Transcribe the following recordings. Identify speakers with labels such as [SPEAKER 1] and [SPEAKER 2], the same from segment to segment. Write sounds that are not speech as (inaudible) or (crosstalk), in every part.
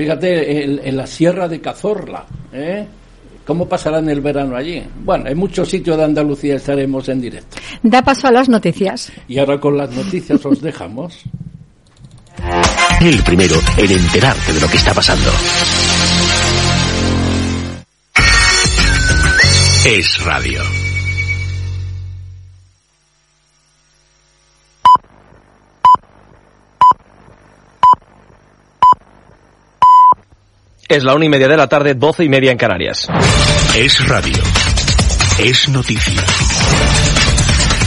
[SPEAKER 1] Fíjate, en, la Sierra de Cazorla, ¿eh? ¿Cómo pasará en el verano allí? Bueno, en muchos sitios de Andalucía estaremos en directo.
[SPEAKER 2] Da paso a las noticias.
[SPEAKER 1] Y ahora con las noticias os dejamos.
[SPEAKER 3] El primero en enterarte de lo que está pasando. Es radio.
[SPEAKER 4] Es la una y media de la tarde, doce y media en Canarias.
[SPEAKER 3] Es radio. Es noticia.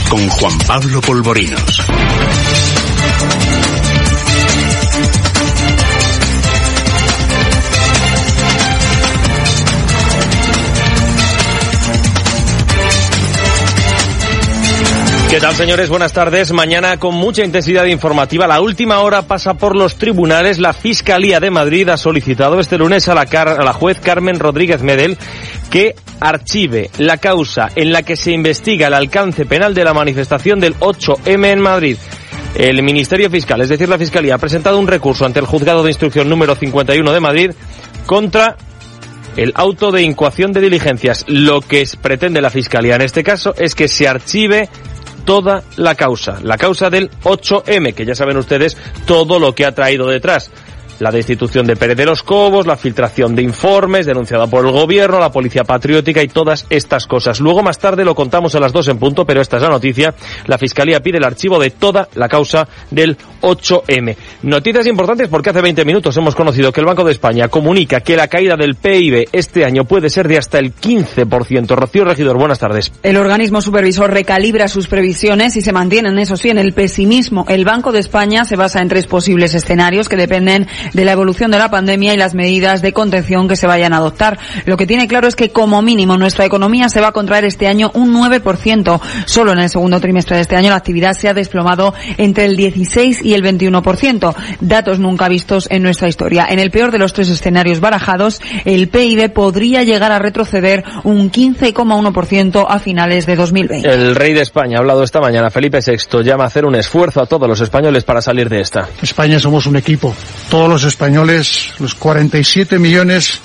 [SPEAKER 3] Con Juan Pablo Polvorinos.
[SPEAKER 4] ¿Qué tal, señores? Buenas tardes. Mañana con mucha intensidad informativa. La última hora pasa por los tribunales. La Fiscalía de Madrid ha solicitado este lunes a la, juez Carmen Rodríguez Medel que archive la causa en la que se investiga el alcance penal de la manifestación del 8M en Madrid. El Ministerio Fiscal, es decir, la Fiscalía, ha presentado un recurso ante el Juzgado de Instrucción número 51 de Madrid contra el auto de incoación de diligencias. Lo que pretende la Fiscalía en este caso es que se archive toda la causa, la causa del 8M, que ya saben ustedes todo lo que ha traído detrás la destitución de Pérez de los Cobos, la filtración de informes denunciada por el gobierno, la policía patriótica y todas estas cosas. Luego más tarde lo contamos a las dos en punto, pero esta es la noticia. La Fiscalía pide el archivo de toda la causa del 8M. Noticias importantes porque hace 20 minutos hemos conocido que el Banco de España comunica que la caída del PIB este año puede ser de hasta el 15%. Rocío Regidor, buenas tardes.
[SPEAKER 5] El organismo supervisor recalibra sus previsiones y se mantienen, eso sí, en el pesimismo. El Banco de España se basa en tres posibles escenarios que dependen de la evolución de la pandemia y las medidas de contención que se vayan a adoptar. Lo que tiene claro es que como mínimo nuestra economía se va a contraer este año un 9%. Solo en el segundo trimestre de este año la actividad se ha desplomado entre el 16 y el 21%. Datos nunca vistos en nuestra historia. En el peor de los tres escenarios barajados, el PIB podría llegar a retroceder un 15,1% a finales de 2020.
[SPEAKER 4] El rey de España ha hablado esta mañana, Felipe VI, llama a hacer un esfuerzo a todos los españoles para salir de esta.
[SPEAKER 6] España somos un equipo. Todos los españoles, los 47 millones,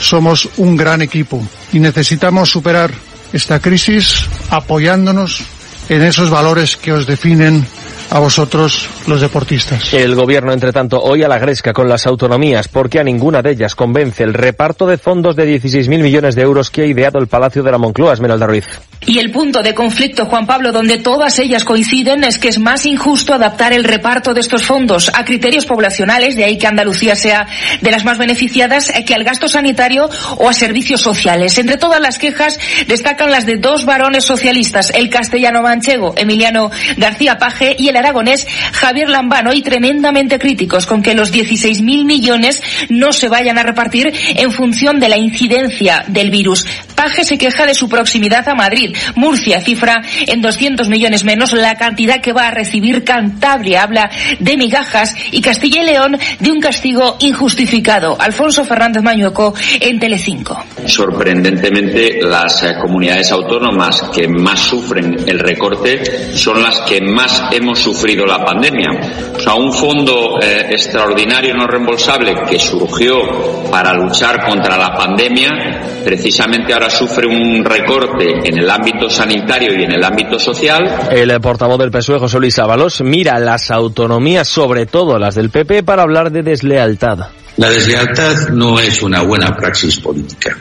[SPEAKER 6] somos un gran equipo y necesitamos superar esta crisis apoyándonos en esos valores que os definen a vosotros los deportistas.
[SPEAKER 4] El gobierno, entre tanto, hoy a la gresca con las autonomías porque a ninguna de ellas convence el reparto de fondos de 16.000 millones de euros que ha ideado el Palacio de la Moncloa, Esmeralda Ruiz.
[SPEAKER 7] Y el punto de conflicto, Juan Pablo, donde todas ellas coinciden es que es más injusto adaptar el reparto de estos fondos a criterios poblacionales, de ahí que Andalucía sea de las más beneficiadas, que al gasto sanitario o a servicios sociales. Entre todas las quejas destacan las de dos varones socialistas, el castellano manchego Emiliano García Paje y el aragonés Javier Lambano, y tremendamente críticos con que los 16.000 millones no se vayan a repartir en función de la incidencia del virus. Paje se queja de su proximidad a Madrid. Murcia cifra en 200 millones menos la cantidad que va a recibir Cantabria. Habla de migajas y Castilla y León de un castigo injustificado. Alfonso Fernández Mañueco en Telecinco.
[SPEAKER 8] Sorprendentemente, las eh, comunidades autónomas que más sufren el recorte son las que más hemos sufrido la pandemia. O sea, un fondo eh, extraordinario no reembolsable que surgió para luchar contra la pandemia, precisamente ahora sufre un recorte en el ámbito sanitario y en el ámbito social.
[SPEAKER 4] El portavoz del PSOE, José Luis Ábalos, mira las autonomías, sobre todo las del PP, para hablar de deslealtad.
[SPEAKER 9] La deslealtad no es una buena praxis política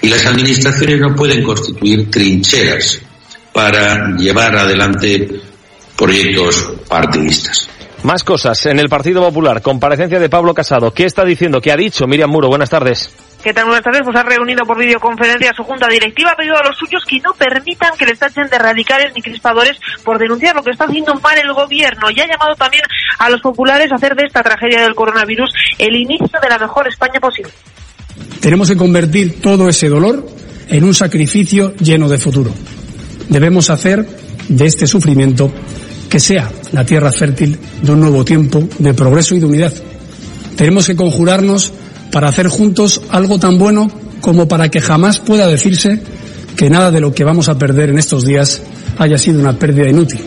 [SPEAKER 9] y las administraciones no pueden constituir trincheras para llevar adelante proyectos partidistas.
[SPEAKER 4] Más cosas en el Partido Popular. Comparecencia de Pablo Casado. ¿Qué está diciendo? ¿Qué ha dicho Miriam Muro? Buenas tardes.
[SPEAKER 10] ¿Qué tal? Buenas tardes. Pues ha reunido por videoconferencia a su junta directiva. Ha pedido a los suyos que no permitan que les tachen de radicales ni crispadores por denunciar lo que está haciendo mal el gobierno. Y ha llamado también a los populares a hacer de esta tragedia del coronavirus el inicio de la mejor España posible.
[SPEAKER 11] Tenemos que convertir todo ese dolor en un sacrificio lleno de futuro. Debemos hacer de este sufrimiento que sea la tierra fértil de un nuevo tiempo de progreso y de unidad. Tenemos que conjurarnos para hacer juntos algo tan bueno como para que jamás pueda decirse que nada de lo que vamos a perder en estos días haya sido una pérdida inútil.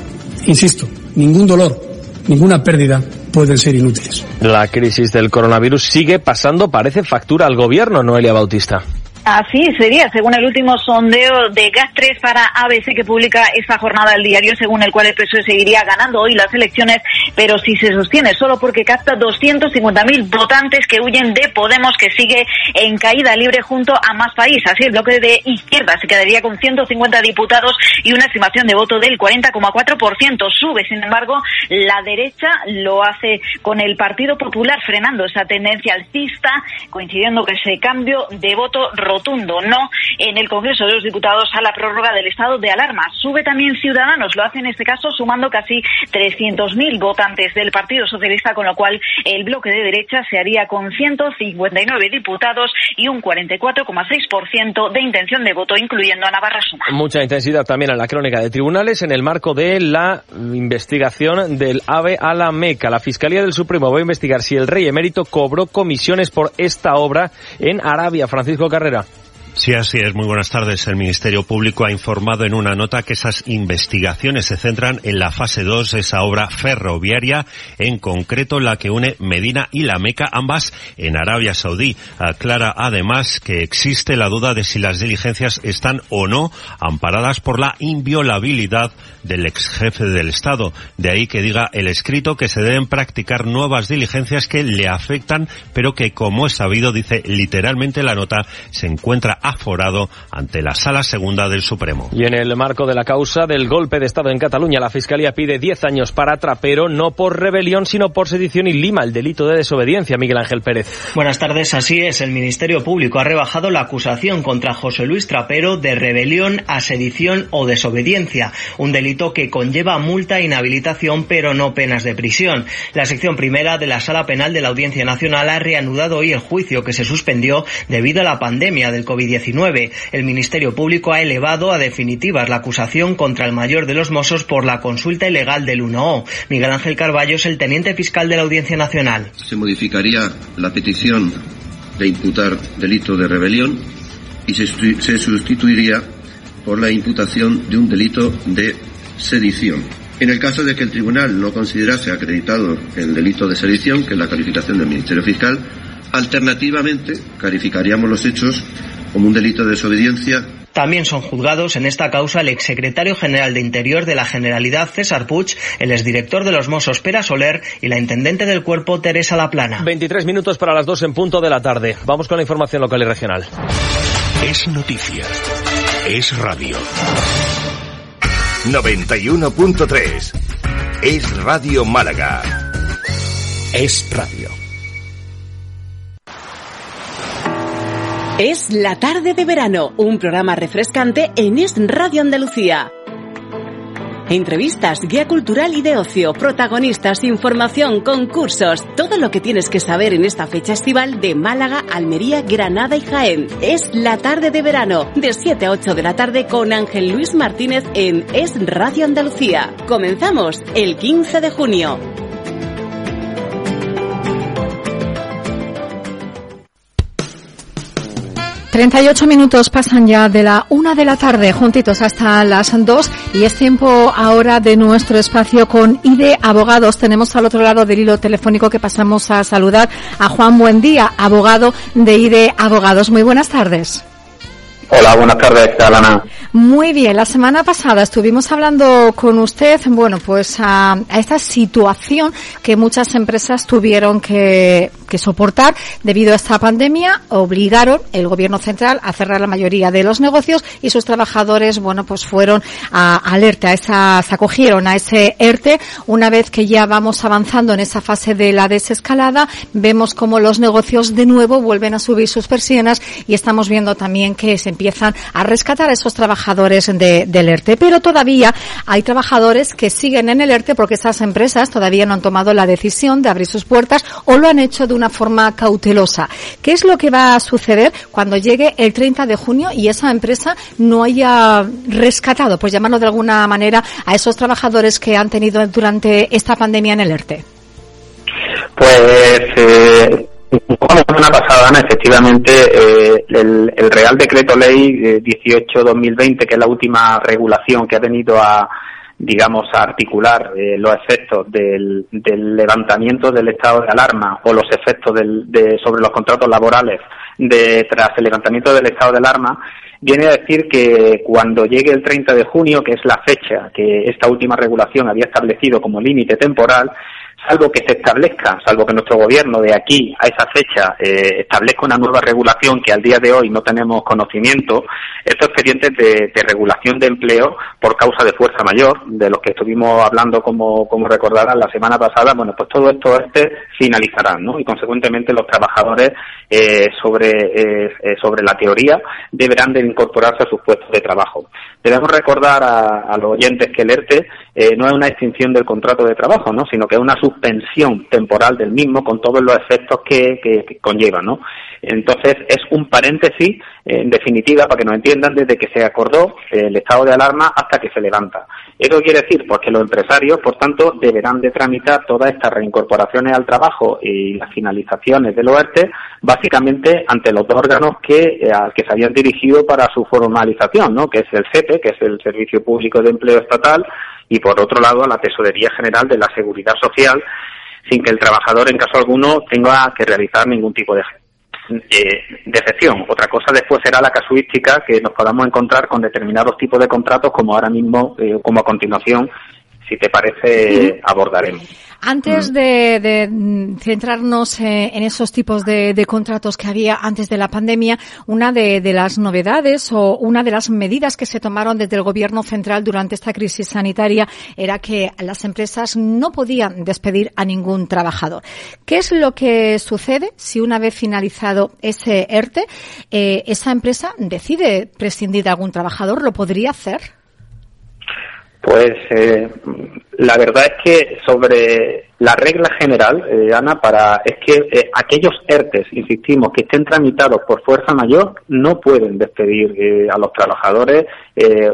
[SPEAKER 11] Insisto, ningún dolor, ninguna pérdida pueden ser inútiles.
[SPEAKER 4] La crisis del coronavirus sigue pasando, parece, factura al gobierno, Noelia Bautista.
[SPEAKER 12] Así sería, según el último sondeo de GAS3 para ABC que publica esta jornada el diario, según el cual el PSOE seguiría ganando hoy las elecciones, pero si se sostiene solo porque capta 250.000 votantes que huyen de Podemos, que sigue en caída libre junto a Más País. Así el bloque de izquierda se quedaría con 150 diputados y una estimación de voto del 40,4%. Sube, sin embargo, la derecha lo hace con el Partido Popular frenando esa tendencia alcista, coincidiendo que ese cambio de voto rotundo no en el Congreso de los Diputados a la prórroga del estado de alarma. Sube también Ciudadanos, lo hace en este caso sumando casi 300.000 votantes del Partido Socialista, con lo cual el bloque de derecha se haría con 159 diputados y un 44,6% de intención de voto, incluyendo a Navarra Suma.
[SPEAKER 4] Mucha intensidad también en la crónica de tribunales en el marco de la investigación del AVE a la Meca. La Fiscalía del Supremo va a investigar si el rey emérito cobró comisiones por esta obra en Arabia. Francisco Carrera.
[SPEAKER 13] Sí, así es. Muy buenas tardes. El Ministerio Público ha informado en una nota que esas investigaciones se centran en la fase 2 de esa obra ferroviaria, en concreto la que une Medina y la Meca, ambas en Arabia Saudí. Aclara además que existe la duda de si las diligencias están o no amparadas por la inviolabilidad del ex jefe del Estado. De ahí que diga el escrito que se deben practicar nuevas diligencias que le afectan, pero que, como es sabido, dice literalmente la nota, se encuentra aforado ante la Sala Segunda del Supremo.
[SPEAKER 4] Y en el marco de la causa del golpe de Estado en Cataluña, la Fiscalía pide 10 años para Trapero, no por rebelión, sino por sedición y lima el delito de desobediencia. Miguel Ángel Pérez.
[SPEAKER 14] Buenas tardes, así es. El Ministerio Público ha rebajado la acusación contra José Luis Trapero de rebelión a sedición o desobediencia, un delito que conlleva multa e inhabilitación, pero no penas de prisión. La sección primera de la Sala Penal de la Audiencia Nacional ha reanudado hoy el juicio que se suspendió debido a la pandemia del COVID-19 el Ministerio Público ha elevado a definitivas la acusación contra el mayor de los Mossos por la consulta ilegal del 1O. Miguel Ángel Carballo es el teniente fiscal de la Audiencia Nacional.
[SPEAKER 15] Se modificaría la petición de imputar delito de rebelión y se, sustituiría por la imputación de un delito de sedición. En el caso de que el tribunal no considerase acreditado el delito de sedición, que es la calificación del Ministerio Fiscal, alternativamente calificaríamos los hechos como un delito de desobediencia.
[SPEAKER 14] También son juzgados en esta causa el exsecretario general de Interior de la Generalidad César Puig, el exdirector de los Mossos Pera Soler y la intendente del cuerpo Teresa Laplana.
[SPEAKER 4] 23 minutos para las 2 en punto de la tarde. Vamos con la información local y regional.
[SPEAKER 3] Es noticia. Es radio. 91.3. Es Radio Málaga. Es radio.
[SPEAKER 16] Es La Tarde de Verano, un programa refrescante en Es Radio Andalucía. Entrevistas, guía cultural y de ocio, protagonistas, información, concursos, todo lo que tienes que saber en esta fecha estival de Málaga, Almería, Granada y Jaén. Es la tarde de verano, de 7 a 8 de la tarde con Ángel Luis Martínez en Es Radio Andalucía. Comenzamos el 15 de junio.
[SPEAKER 2] 38 minutos pasan ya de la una de la tarde, juntitos hasta las dos, y es tiempo ahora de nuestro espacio con IDE Abogados. Tenemos al otro lado del hilo telefónico que pasamos a saludar a Juan Buendía, abogado de IDE Abogados. Muy buenas tardes.
[SPEAKER 17] Hola, buenas tardes, Alana.
[SPEAKER 2] Muy bien, la semana pasada estuvimos hablando con usted, bueno, pues a, esta situación que muchas empresas tuvieron que, que, soportar debido a esta pandemia, obligaron el gobierno central a cerrar la mayoría de los negocios y sus trabajadores, bueno, pues fueron a, alerta, a esa, se acogieron a ese ERTE. Una vez que ya vamos avanzando en esa fase de la desescalada, vemos como los negocios de nuevo vuelven a subir sus persianas y estamos viendo también que se empiezan a rescatar a esos trabajadores de, del ERTE, pero todavía hay trabajadores que siguen en el ERTE porque esas empresas todavía no han tomado la decisión de abrir sus puertas o lo han hecho de una forma cautelosa. ¿Qué es lo que va a suceder cuando llegue el 30 de junio y esa empresa no haya rescatado, pues llamarlo de alguna manera, a esos trabajadores que han tenido durante esta pandemia en el ERTE?
[SPEAKER 17] Pues eh, semana pasada, Ana, efectivamente, eh, el, el, Real Decreto Ley 18-2020, que es la última regulación que ha venido a, digamos, a articular eh, los efectos del, levantamiento del estado de alarma o los efectos de, sobre los contratos laborales de, tras el levantamiento del estado de alarma, viene a decir que cuando llegue el 30 de junio, que es la fecha que esta última regulación había establecido como límite temporal, salvo que se establezca, salvo que nuestro gobierno de aquí a esa fecha eh, establezca una nueva regulación que al día de hoy no tenemos conocimiento, estos expedientes de, regulación de empleo por causa de fuerza mayor, de los que estuvimos hablando, como, como recordarán la semana pasada, bueno, pues todo esto este finalizarán, ¿no? Y consecuentemente los trabajadores eh, sobre, eh, sobre la teoría deberán de incorporarse a sus puestos de trabajo. Debemos recordar a, los oyentes que el ERTE no es una extinción del contrato de trabajo, ¿no? Sino que es una suspensión temporal del mismo con todos los efectos que, conlleva, ¿no? Entonces es un paréntesis, en definitiva, para que nos entiendan, desde que se acordó el estado de alarma hasta que se levanta. Eso quiere decir pues, que los empresarios, por tanto, deberán de tramitar todas estas reincorporaciones al trabajo y las finalizaciones del OERTE, básicamente ante los dos órganos que, eh, que se habían dirigido para su formalización, ¿no? que es el CEPE, que es el Servicio Público de Empleo Estatal, y por otro lado a la Tesorería General de la Seguridad Social, sin que el trabajador en caso alguno tenga que realizar ningún tipo de, eh, excepción. Otra cosa después será la casuística que nos podamos encontrar con determinados tipos de contratos como ahora mismo, eh, como a continuación, si te parece, abordaremos.
[SPEAKER 2] Antes mm. de, centrarnos eh, en esos tipos de, contratos que había antes de la pandemia, una de, las novedades o una de las medidas que se tomaron desde el Gobierno central durante esta crisis sanitaria era que las empresas no podían despedir a ningún trabajador. ¿Qué es lo que sucede si una vez finalizado ese ERTE, eh, esa empresa decide prescindir de algún trabajador? ¿Lo podría hacer?
[SPEAKER 17] Pues eh, la verdad es que sobre la regla general, eh, Ana, para es que eh, aquellos ERTES, insistimos, que estén tramitados por fuerza mayor, no pueden despedir a los trabajadores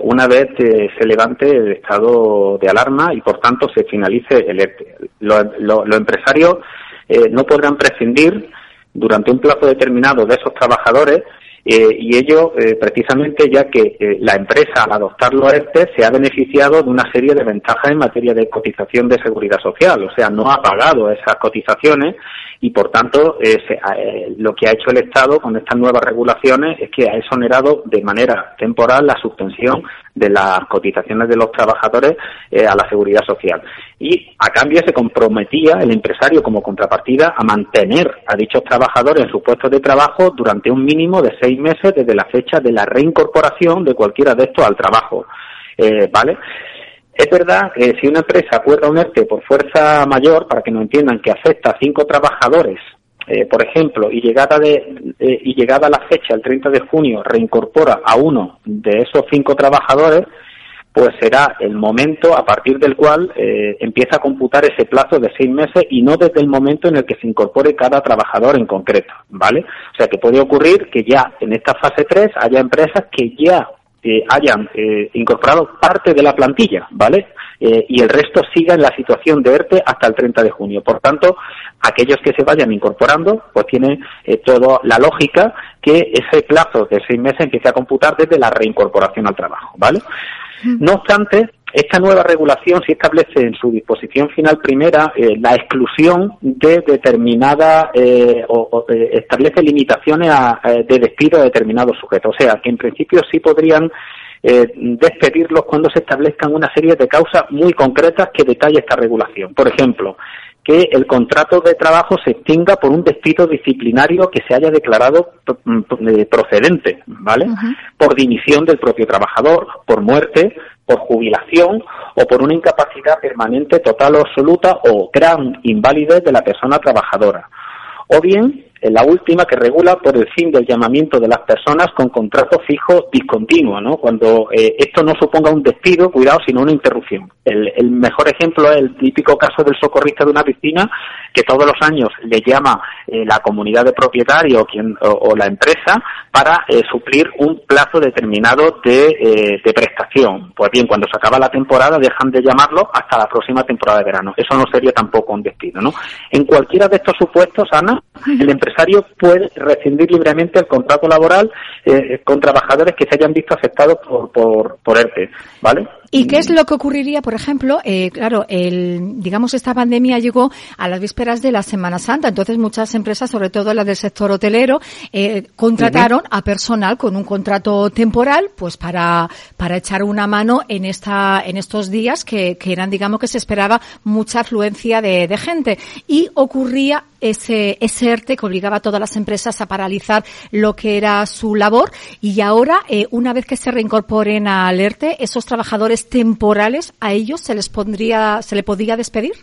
[SPEAKER 17] una vez se levante el estado de alarma y por tanto se finalice el ERTE. los empresarios no podrán prescindir durante un plazo determinado de esos trabajadores eh, y ello eh, precisamente ya que eh, la empresa al adoptar los ERTE se ha beneficiado de una serie de ventajas en materia de cotización de seguridad social, o sea, no ha pagado esas cotizaciones y por tanto lo que ha hecho el Estado con estas nuevas regulaciones es que ha exonerado de manera temporal la suspensión de las cotizaciones de los trabajadores a la seguridad social. Y a cambio se comprometía el empresario como contrapartida a mantener a dichos trabajadores en sus puestos de trabajo durante un mínimo de seis meses desde la fecha de la reincorporación de cualquiera de estos al trabajo. Eh, ¿Vale? Es verdad que si una empresa acuerda un ERTE por fuerza mayor, para que no entiendan que afecta a cinco trabajadores, eh, por ejemplo, y llegada, de, eh, y llegada la fecha, el 30 de junio, reincorpora a uno de esos cinco trabajadores, pues será el momento a partir del cual eh, empieza a computar ese plazo de seis meses y no desde el momento en el que se incorpore cada trabajador en concreto, ¿vale? O sea que puede ocurrir que ya en esta fase 3 haya empresas que ya eh, hayan eh, incorporado parte de la plantilla, ¿vale? y el resto siga en la situación de ERTE hasta el 30 de junio. Por tanto, aquellos que se vayan incorporando, pues tiene toda la lógica que ese plazo de seis meses empiece a computar desde la reincorporación al trabajo, ¿vale? No obstante, esta nueva regulación sí establece en su disposición final primera eh, la exclusión de determinada eh, o, eh, establece limitaciones de despido a determinados sujetos. O sea, que en principio sí podrían despedirlos cuando se establezcan una serie de causas muy concretas que detalla esta regulación. Por ejemplo, que el contrato de trabajo se extinga por un despido disciplinario que se haya declarado mm, procedente, ¿vale? Por dimisión del propio trabajador, por muerte, por jubilación o por una incapacidad permanente total o absoluta o gran invalidez de la persona trabajadora. O bien la última que regula por el fin del llamamiento de las personas con contrato fijo discontinuo, ¿no? Cuando eh, esto no suponga un despido, cuidado, sino una interrupción. El, mejor ejemplo es el típico caso del socorrista de una piscina que todos los años le llama eh, la comunidad de propietarios o, la empresa para eh, suplir un plazo determinado de, de prestación. Pues bien, cuando se acaba la temporada dejan de llamarlo hasta la próxima temporada de verano. Eso no sería tampoco un despido, ¿no? En cualquiera de estos supuestos, Ana, el (laughs) empresario puede rescindir libremente el contrato laboral eh, con trabajadores que se hayan visto afectados por, por, por ERTE, ¿vale?
[SPEAKER 2] ¿Y qué es lo que ocurriría, por ejemplo? Eh, claro, el, digamos, esta pandemia llegó a las vísperas de la Semana Santa, entonces muchas empresas, sobre todo las del sector hotelero, eh, contrataron a personal con un contrato temporal, pues para, para echar una mano en esta, en estos días que, que eran, digamos, que se esperaba mucha afluencia de, de gente. Y ocurría ese, ese ERTE que obligaba a todas las empresas a paralizar lo que era su labor y ahora, eh, una vez que se reincorporen al ERTE, esos trabajadores temporales, ¿a ellos se les pondría, se le podía despedir?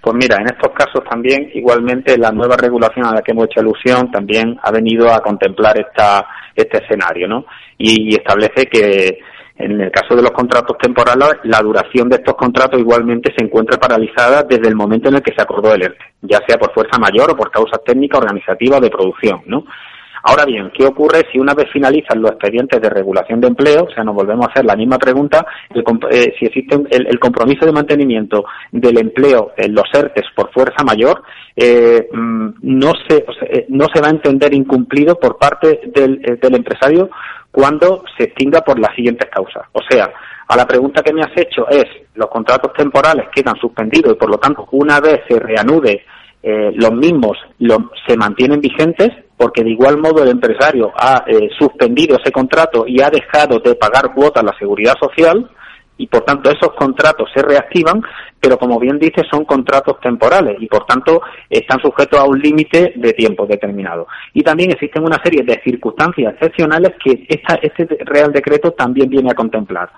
[SPEAKER 17] Pues mira, en estos casos también, igualmente, la nueva regulación a la que hemos hecho alusión también ha venido a contemplar esta, este escenario, ¿no? Y, establece que en el caso de los contratos temporales, la duración de estos contratos igualmente se encuentra paralizada desde el momento en el que se acordó el ERTE, ya sea por fuerza mayor o por causas técnicas, organizativas de producción, ¿no? Ahora bien, ¿qué ocurre si una vez finalizan los expedientes de regulación de empleo? O sea, nos volvemos a hacer la misma pregunta, eh, si existe el, compromiso de mantenimiento del empleo en los ERTES por fuerza mayor, eh, mm, no, se, eh, no se va a entender incumplido por parte del, del empresario cuando se extinga por las siguientes causas. O sea, a la pregunta que me has hecho es, los contratos temporales quedan suspendidos y por lo tanto una vez se reanude eh, los mismos se mantienen vigentes porque de igual modo el empresario ha eh, suspendido ese contrato y ha dejado de pagar cuotas a la seguridad social y por tanto esos contratos se reactivan, pero como bien dice son contratos temporales y por tanto están sujetos a un límite de tiempo determinado. Y también existen una serie de circunstancias excepcionales que este Real Decreto también viene a contemplar.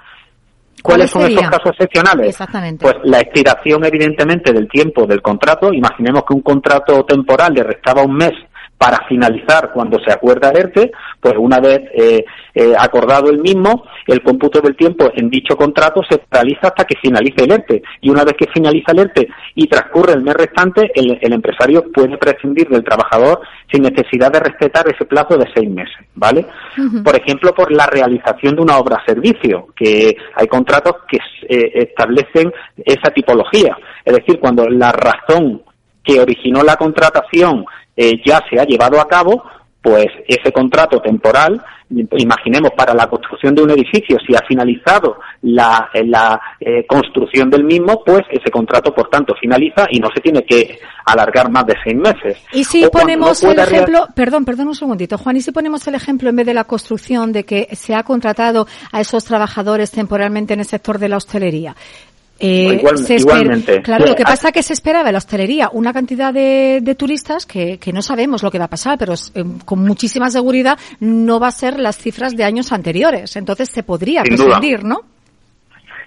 [SPEAKER 17] ¿Cuáles son esos casos excepcionales?
[SPEAKER 2] Exactamente.
[SPEAKER 17] Pues la expiración, evidentemente, del tiempo del contrato. Imaginemos que un contrato temporal le restaba un mes para finalizar cuando se acuerda el ERTE, pues una vez eh, eh, acordado el mismo, el cómputo del tiempo en dicho contrato se realiza hasta que finalice el ERTE. Y una vez que finaliza el ERTE y transcurre el mes restante, el, empresario puede prescindir del trabajador sin necesidad de respetar ese plazo de seis meses, ¿vale? Por ejemplo, por la realización de una obra-servicio, que hay contratos que eh, establecen esa tipología. Es decir, cuando la razón que originó la contratación eh, ya se ha llevado a cabo, pues ese contrato temporal, imaginemos para la construcción de un edificio, si ha finalizado la, la eh, construcción del mismo, pues ese contrato, por tanto, finaliza y no se tiene que alargar más de seis meses.
[SPEAKER 2] Y si ponemos el ejemplo, perdón, perdón un segundito, Juan, y si ponemos el ejemplo en vez de la construcción de que se ha contratado a esos trabajadores temporalmente en el sector de la hostelería,
[SPEAKER 17] eh, igualmente.
[SPEAKER 2] Claro, lo que pasa es que se esperaba en la hostelería una cantidad de, turistas que, que, no sabemos lo que va a pasar, pero eh, con muchísima seguridad no va a ser las cifras de años anteriores. Entonces se podría prescindir, ¿no?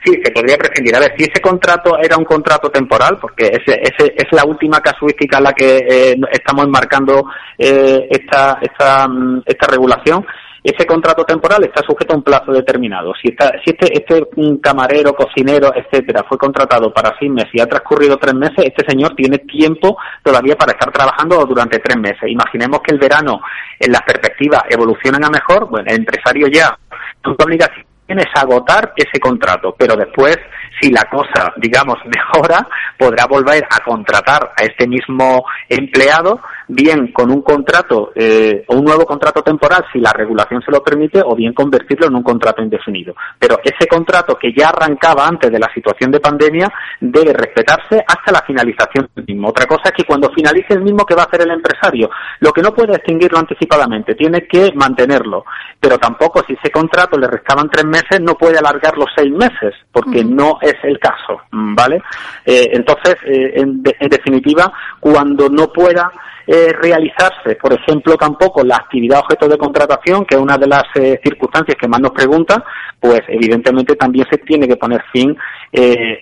[SPEAKER 17] Sí, se podría prescindir. A ver, si ese contrato era un contrato temporal, porque ese, ese es la última casuística en la que eh, estamos enmarcando esta, esta, mm, esta regulación, ese contrato temporal está sujeto a un plazo determinado. Si, está, si este, este camarero, cocinero, etcétera, fue contratado para seis meses y ha transcurrido tres meses, este señor tiene tiempo todavía para estar trabajando durante tres meses. Imaginemos que el verano, en las perspectivas, evolucionan a mejor, bueno, el empresario ya, su obligación es agotar ese contrato, pero después, si la cosa, digamos, (laughs) mejora, podrá volver a contratar a este mismo empleado, bien con un contrato eh, o un nuevo contrato temporal, si la regulación se lo permite, o bien convertirlo en un contrato indefinido. Pero ese contrato que ya arrancaba antes de la situación de pandemia debe respetarse hasta la finalización del mismo. Otra cosa es que cuando finalice el mismo, ¿qué va a hacer el empresario? Lo que no puede extinguirlo anticipadamente, tiene que mantenerlo. Pero tampoco, si ese contrato le restaban tres meses, no puede alargar los seis meses, porque no es el caso, ¿vale? Eh, entonces, eh, en, definitiva, cuando no pueda eh, realizarse, por ejemplo, tampoco la actividad objeto de contratación, que es una de las circunstancias que más nos preguntan, pues evidentemente también se tiene que poner fin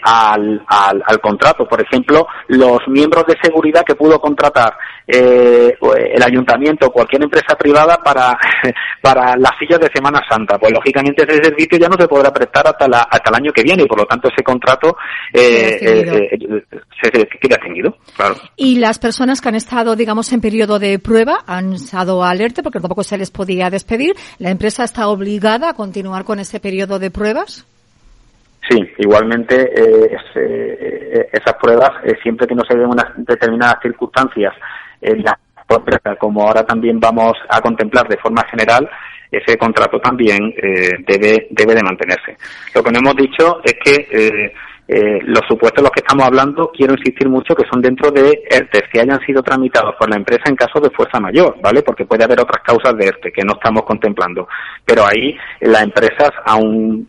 [SPEAKER 17] al, al, al, contrato. Por ejemplo, los miembros de seguridad que pudo contratar eh, el ayuntamiento o cualquier empresa privada para, (laughs) para las sillas de Semana Santa. Pues lógicamente ese servicio ya no se podrá prestar hasta, la, hasta el año que viene y por lo tanto ese contrato eh, eh, eh se, queda extinguido. Claro.
[SPEAKER 2] Y las personas que han estado, digamos, en periodo de prueba han estado alerta porque tampoco se les podía despedir. ¿La empresa está obligada a continuar con ese periodo de pruebas?
[SPEAKER 17] Sí, igualmente eh, esas pruebas, siempre que no se den unas determinadas circunstancias en la como ahora también vamos a contemplar de forma general, ese contrato también eh, debe, debe de mantenerse. Lo que no hemos dicho es que eh, eh, los supuestos de los que estamos hablando, quiero insistir mucho que son dentro de ERTES que hayan sido tramitados por la empresa en caso de fuerza mayor, ¿vale? Porque puede haber otras causas de ERTE que no estamos contemplando. Pero ahí las empresas, aún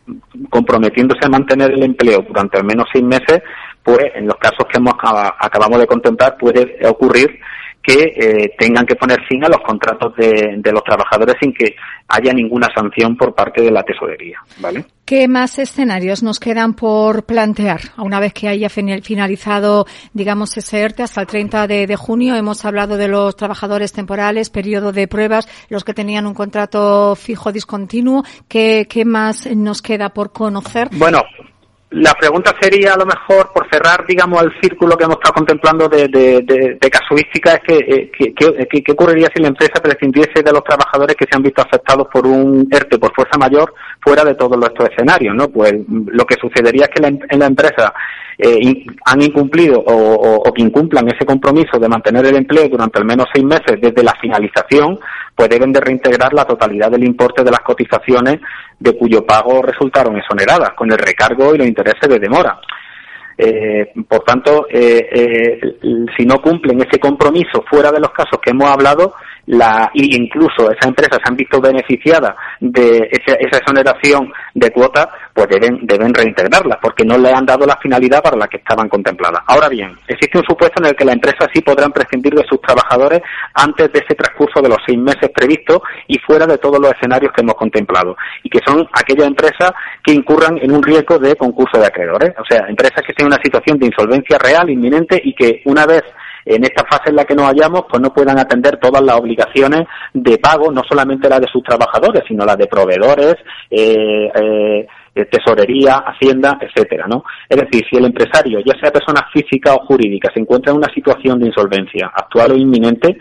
[SPEAKER 17] comprometiéndose a mantener el empleo durante al menos seis meses, pues en los casos que hemos acabamos de contemplar puede ocurrir que eh, tengan que poner fin a los contratos de, los trabajadores sin que haya ninguna sanción por parte de la tesorería, ¿vale?
[SPEAKER 2] ¿Qué más escenarios nos quedan por plantear? Una vez que haya finalizado, digamos, ese ERTE hasta el 30 de, junio, hemos hablado de los trabajadores temporales, periodo de pruebas, los que tenían un contrato fijo discontinuo. ¿Qué, qué más nos queda por conocer?
[SPEAKER 17] Bueno, la pregunta sería, a lo mejor, cerrar, digamos, el círculo que hemos estado contemplando de, casuística, es que, eh, ¿qué ocurriría si la empresa prescindiese de los trabajadores que se han visto afectados por un ERTE por fuerza mayor fuera de todos estos escenarios, ¿no? Pues lo que sucedería es que en la empresa eh, han incumplido o, que incumplan ese compromiso de mantener el empleo durante al menos seis meses desde la finalización, pues deben de reintegrar la totalidad del importe de las cotizaciones de cuyo pago resultaron exoneradas, con el recargo y los intereses de demora. Eh, por tanto, eh, si no cumplen ese compromiso fuera de los casos que hemos hablado, la, y incluso esas empresas se han visto beneficiadas de esa, esa exoneración de cuotas, pues deben, deben reintegrarlas, porque no le han dado la finalidad para la que estaban contempladas. Ahora bien, existe un supuesto en el que las empresas sí podrán prescindir de sus trabajadores antes de ese transcurso de los seis meses previstos y fuera de todos los escenarios que hemos contemplado, y que son aquellas empresas que incurran en un riesgo de concurso de acreedores, o sea, empresas que estén en una situación de insolvencia real, inminente, y que una vez en esta fase en la que nos hallamos, pues no puedan atender todas las obligaciones de pago, no solamente las de sus trabajadores, sino las de proveedores, eh, eh, tesorería, hacienda, etcétera, ¿no? Es decir, si el empresario, ya sea persona física o jurídica, se encuentra en una situación de insolvencia actual o inminente,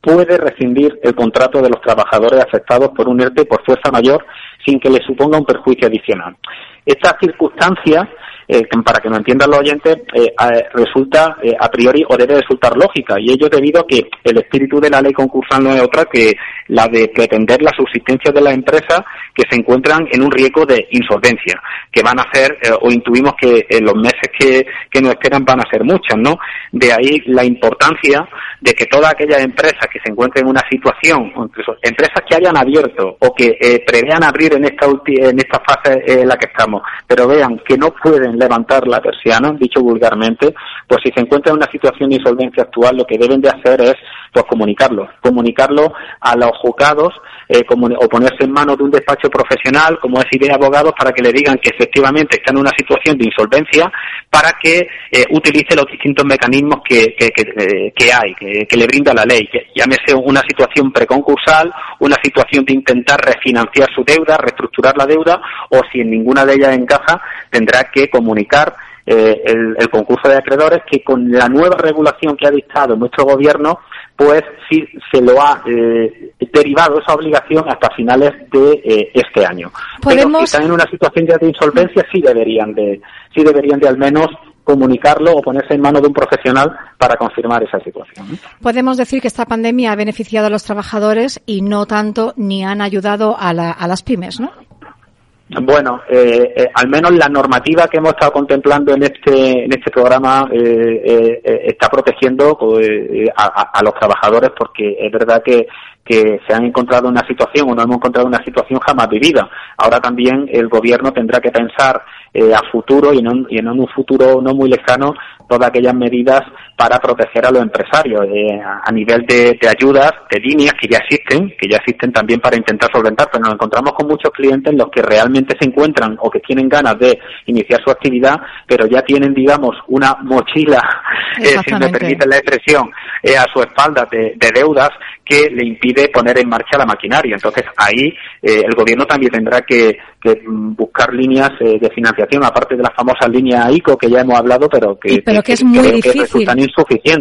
[SPEAKER 17] puede rescindir el contrato de los trabajadores afectados por un ERTE por fuerza mayor sin que le suponga un perjuicio adicional. Esta circunstancia eh, para que no entiendan los oyentes, eh, resulta eh, a priori o debe resultar lógica, y ello debido a que el espíritu de la ley concursal no es otra que la de pretender la subsistencia de las empresas que se encuentran en un riesgo de insolvencia, que van a ser, o intuimos que en los meses que, que nos esperan van a ser muchas, ¿no? De ahí la importancia de que todas aquellas empresas que se encuentren en una situación, incluso empresas que hayan abierto o que prevean abrir en esta, en esta fase en la que estamos, pero vean que no pueden levantar la persiana, dicho vulgarmente, pues si se encuentra en una situación de insolvencia actual, lo que deben de hacer es pues comunicarlo, comunicarlo a los juzgados eh, o ponerse en manos de un despacho profesional, como es de Abogados, para que le digan que efectivamente está en una situación de insolvencia, para que eh, utilice los distintos mecanismos que, que, eh, hay, que, le brinda la ley, llámese una situación preconcursal, una situación de intentar refinanciar su deuda, reestructurar la deuda, o si en ninguna de ellas encaja, tendrá que comunicar el, el, concurso de acreedores que con la nueva regulación que ha dictado nuestro gobierno pues sí se lo ha eh, derivado esa obligación hasta finales de eh, este año. Pero si están en una situación ya de insolvencia sí deberían de sí deberían de al menos comunicarlo o ponerse en manos de un profesional para confirmar esa situación.
[SPEAKER 2] Podemos decir que esta pandemia ha beneficiado a los trabajadores y no tanto ni han ayudado a, a las pymes, ¿no?
[SPEAKER 17] Bueno, eh, eh, al menos la normativa que hemos estado contemplando en este en este programa eh, está protegiendo a, los trabajadores porque es verdad que, que se han encontrado en una situación o no hemos encontrado una situación jamás vivida. Ahora también el gobierno tendrá que pensar a futuro y en, y en un futuro no muy lejano todas aquellas medidas para proteger a los empresarios eh, a nivel de, ayudas, de líneas que ya existen, que ya existen también para intentar solventar, pero nos encontramos con muchos clientes en los que realmente se encuentran o que tienen ganas de iniciar su actividad, pero ya tienen, digamos, una mochila, (laughs) eh, si me permiten la expresión, eh, a su espalda de, deudas que le impide poner en marcha la maquinaria. Entonces ahí el gobierno también tendrá que, buscar líneas de financiación, aparte de las famosas líneas ICO que ya hemos hablado, pero que
[SPEAKER 2] que es muy difícil.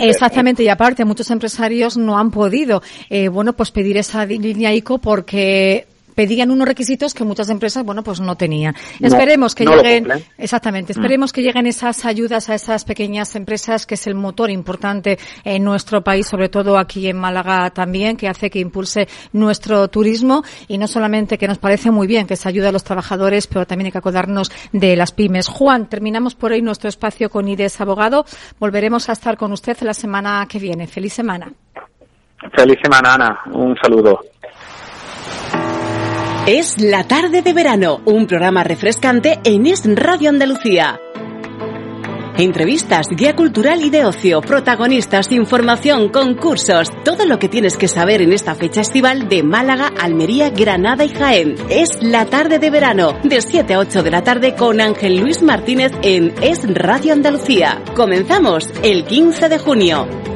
[SPEAKER 2] Exactamente, y aparte muchos empresarios no han podido, eh, bueno, pues pedir esa línea ICO porque pedían unos requisitos que muchas empresas, bueno, pues no tenían. esperemos que lleguen, exactamente, mm. esperemos que lleguen esas ayudas a esas pequeñas empresas, que es el motor importante en nuestro país, sobre todo aquí en Málaga también, que hace que impulse nuestro turismo y no solamente que nos parece muy bien que se ayude a los trabajadores, pero también hay que acordarnos de las pymes. Juan, terminamos por hoy nuestro espacio con IDES Abogado. Volveremos a estar con usted la semana que viene. Feliz semana.
[SPEAKER 17] Feliz semana, Ana. Un saludo.
[SPEAKER 16] Es la tarde de verano, un programa refrescante en Es Radio Andalucía. Entrevistas, guía cultural y de ocio, protagonistas, información, concursos, todo lo que tienes que saber en esta fecha estival de Málaga, Almería, Granada y Jaén. Es la tarde de verano, de 7 a 8 de la tarde con Ángel Luis Martínez en Es Radio Andalucía. Comenzamos el 15 de junio.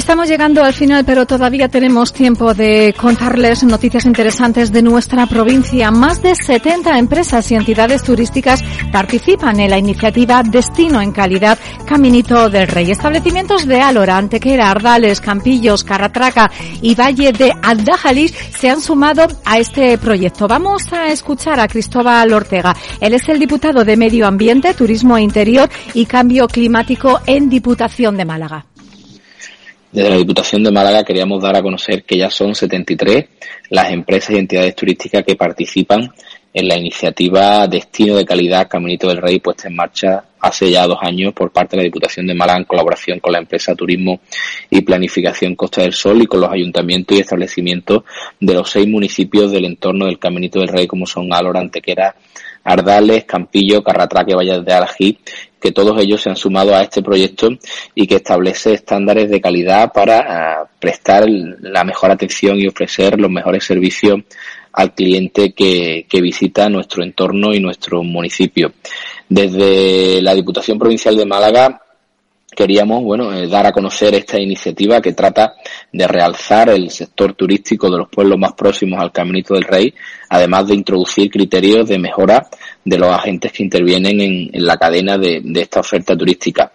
[SPEAKER 2] Estamos llegando al final, pero todavía tenemos tiempo de contarles noticias interesantes de nuestra provincia. Más de 70 empresas y entidades turísticas participan en la iniciativa Destino en Calidad Caminito del Rey. Establecimientos de Álora, Antequera, Ardales, Campillos, Carratraca y Valle de Aldajalís se han sumado a este proyecto. Vamos a escuchar a Cristóbal Ortega. Él es el diputado de Medio Ambiente, Turismo Interior y Cambio Climático en Diputación de Málaga.
[SPEAKER 18] Desde la Diputación de Málaga queríamos dar a conocer que ya son 73 las empresas y entidades turísticas que participan en la iniciativa Destino de Calidad Caminito del Rey puesta en marcha hace ya dos años por parte de la Diputación de Málaga en colaboración con la empresa Turismo y Planificación Costa del Sol y con los ayuntamientos y establecimientos de los seis municipios del entorno del Caminito del Rey como son Álora, Antequera, Ardales, Campillo, Carratraque, Valles de Alají, que todos ellos se han sumado a este proyecto y que establece estándares de calidad para ah, prestar la mejor atención y ofrecer los mejores servicios al cliente que visita nuestro entorno y nuestro municipio. Desde la Diputación Provincial de Málaga queríamos bueno eh, dar a conocer esta iniciativa que trata de realzar el sector turístico de los pueblos más próximos al Caminito del Rey, además de introducir criterios de mejora de los agentes que intervienen en, la cadena de, esta oferta turística.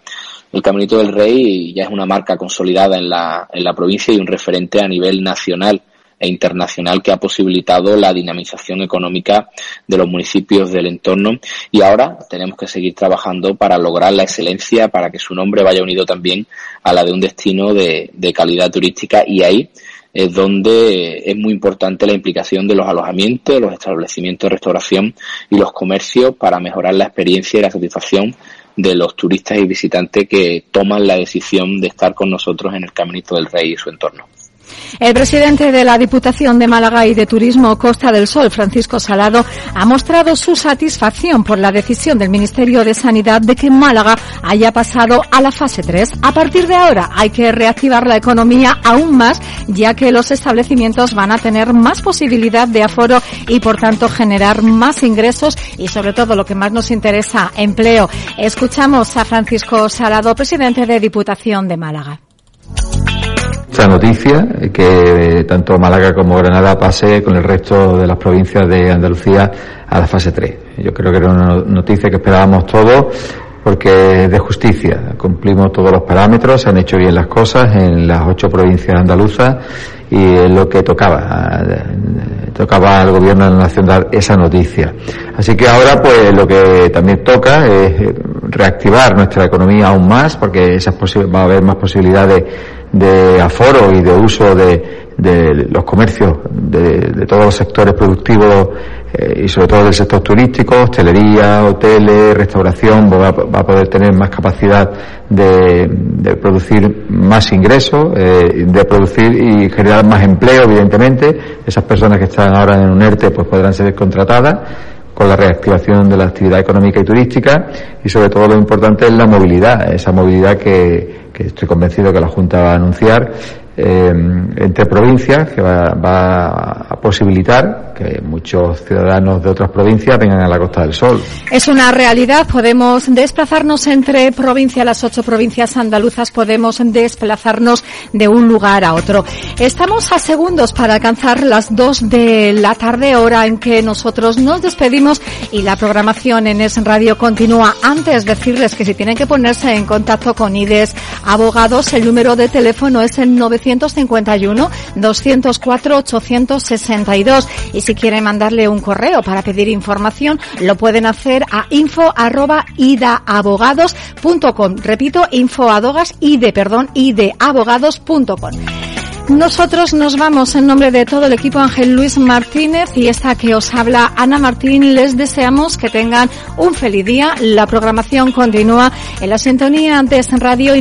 [SPEAKER 18] El Caminito del Rey ya es una marca consolidada en la, en la provincia y un referente a nivel nacional e internacional que ha posibilitado la dinamización económica de los municipios del entorno y ahora tenemos que seguir trabajando para lograr la excelencia, para que su nombre vaya unido también a la de un destino de, de calidad turística y ahí es donde es muy importante la implicación de los alojamientos, los establecimientos de restauración y los comercios para mejorar la experiencia y la satisfacción de los turistas y visitantes que toman la decisión de estar con nosotros en el Caminito del Rey y su entorno.
[SPEAKER 2] El presidente de la Diputación de Málaga y de Turismo Costa del Sol, Francisco Salado, ha mostrado su satisfacción por la decisión del Ministerio de Sanidad de que Málaga haya pasado a la fase 3. A partir de ahora hay que reactivar la economía aún más, ya que los establecimientos van a tener más posibilidad de aforo y por tanto generar más ingresos y sobre todo lo que más nos interesa, empleo. Escuchamos a Francisco Salado, presidente de Diputación de Málaga
[SPEAKER 19] esta noticia, que tanto Málaga como Granada pase con el resto de las provincias de Andalucía a la fase 3. Yo creo que era una noticia que esperábamos todos porque es de justicia. Cumplimos todos los parámetros, se han hecho bien las cosas en las ocho provincias andaluzas y es lo que tocaba. Tocaba al gobierno de la nación dar esa noticia. Así que ahora pues lo que también toca es reactivar nuestra economía aún más porque esas va a haber más posibilidades de aforo y de uso de, de los comercios de, todos los sectores productivos eh, y sobre todo del sector turístico, hostelería, hoteles, restauración, va, a poder tener más capacidad de, de producir más ingresos, eh, de producir y generar más empleo, evidentemente. Esas personas que están ahora en un ERTE pues podrán ser contratadas con la reactivación de la actividad económica y turística y sobre todo lo importante es la movilidad, esa movilidad que, estoy convencido que la Junta va a anunciar eh, entre provincias que va, a posibilitar que muchos ciudadanos de otras provincias vengan a la Costa del Sol.
[SPEAKER 2] Es una realidad, podemos desplazarnos entre provincias, las ocho provincias andaluzas, podemos desplazarnos de un lugar a otro. Estamos a segundos para alcanzar las dos de la tarde, hora en que nosotros nos despedimos y la programación en Es Radio continúa. Antes decirles que si tienen que ponerse en contacto con IDES Abogados. El número de teléfono es el 951 204 862. Y si quieren mandarle un correo para pedir información, lo pueden hacer a info arroba idaabogados.com. Repito, info adogas, ide, perdón, ideabogados.com. Nosotros nos vamos en nombre de todo el equipo Ángel Luis Martínez y esta que os habla Ana Martín. Les deseamos que tengan un feliz día. La programación continúa en la sintonía antes en radio y